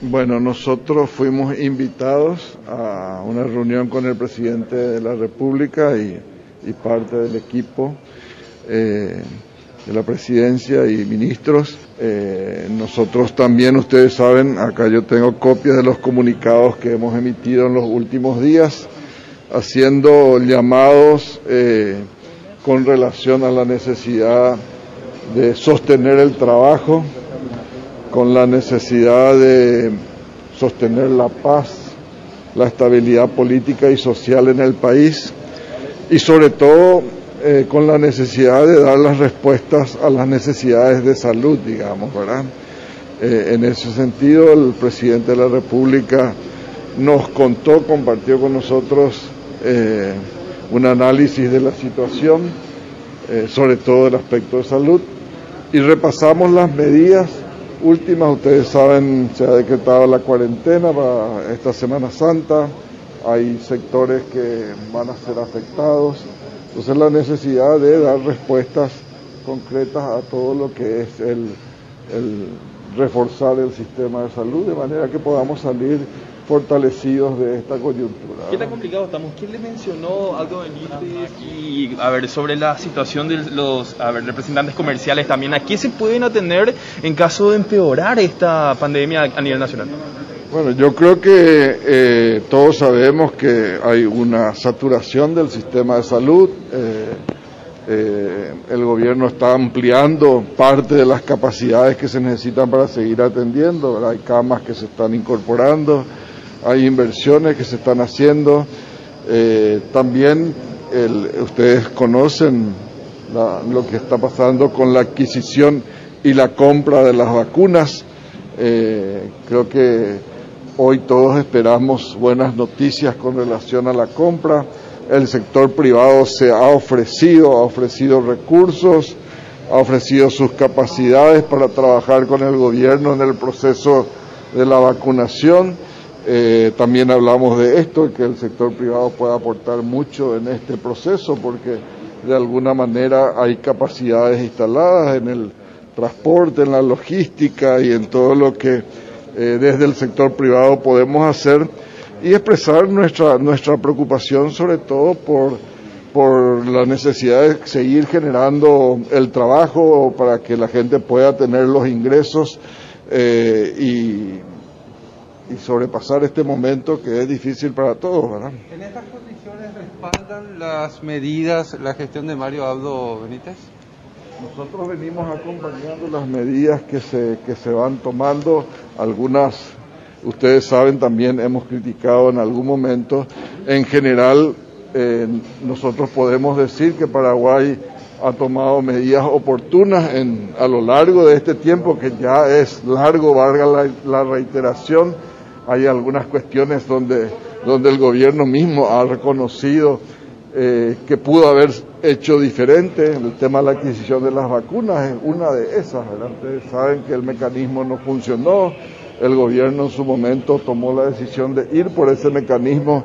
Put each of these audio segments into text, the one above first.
Bueno, nosotros fuimos invitados a una reunión con el presidente de la República y, parte del equipo eh, de la presidencia y ministros. Eh, nosotros también, ustedes saben, acá yo tengo copias de los comunicados que hemos emitido en los últimos días, haciendo llamados eh, con relación a la necesidad de sostener el trabajo, con la necesidad de sostener la paz, la estabilidad política y social en el país y sobre todo eh, con la necesidad de dar las respuestas a las necesidades de salud, digamos, ¿verdad? Eh, en ese sentido, el presidente de la República nos contó, compartió con nosotros eh, un análisis de la situación, sobre todo el aspecto de salud, y repasamos las medidas últimas. Ustedes saben, se ha decretado la cuarentena para esta Semana Santa, hay sectores que van a ser afectados, entonces la necesidad de dar respuestas concretas a todo lo que es el, el reforzar el sistema de salud, de manera que podamos salir fortalecidos de esta coyuntura. ¿Qué tan complicado estamos? ¿Quién le mencionó algo Benítez y a ver sobre la situación de los representantes comerciales también? ¿A qué se pueden atender en caso de empeorar esta pandemia a nivel nacional? Bueno, yo creo que eh, todos sabemos que hay una saturación del sistema de salud. Eh, eh, el gobierno está ampliando parte de las capacidades que se necesitan para seguir atendiendo. Hay camas que se están incorporando hay inversiones que se están haciendo. Eh, también ustedes conocen lo que está pasando con la adquisición y la compra de las vacunas. Eh, creo que hoy todos esperamos buenas noticias con relación a la compra. El sector privado se ha ofrecido, ha ofrecido recursos, ha ofrecido sus capacidades para trabajar con el gobierno en el proceso de la vacunación eh, también hablamos de esto, que el sector privado puede aportar mucho en este proceso porque de alguna manera hay capacidades instaladas en el transporte, en la logística y en todo lo que eh, desde el sector privado podemos hacer y expresar nuestra, nuestra preocupación sobre todo por, por la necesidad de seguir generando el trabajo para que la gente pueda tener los ingresos eh, y y sobrepasar este momento que es difícil para todos, ¿verdad? ¿En estas condiciones respaldan las medidas la gestión de Mario Abdo Benítez? Nosotros venimos acompañando las medidas que se, que se van tomando, algunas, ustedes saben, también hemos criticado en algún momento. En general, eh, nosotros podemos decir que Paraguay ha tomado medidas oportunas en, a lo largo de este tiempo, que ya es largo, valga la, la reiteración, hay algunas cuestiones donde, donde el gobierno mismo ha reconocido eh, que pudo haber hecho diferente. El tema de la adquisición de las vacunas es una de esas. Ustedes saben que el mecanismo no funcionó. El gobierno en su momento tomó la decisión de ir por ese mecanismo,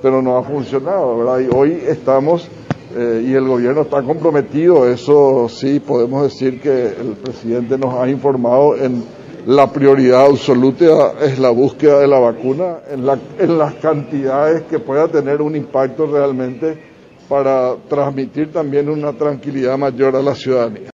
pero no ha funcionado. ¿verdad? Y hoy estamos eh, y el gobierno está comprometido. Eso sí, podemos decir que el presidente nos ha informado en la prioridad absoluta es la búsqueda de la vacuna en, en las cantidades que pueda tener un impacto realmente para transmitir también una tranquilidad mayor a la ciudadanía.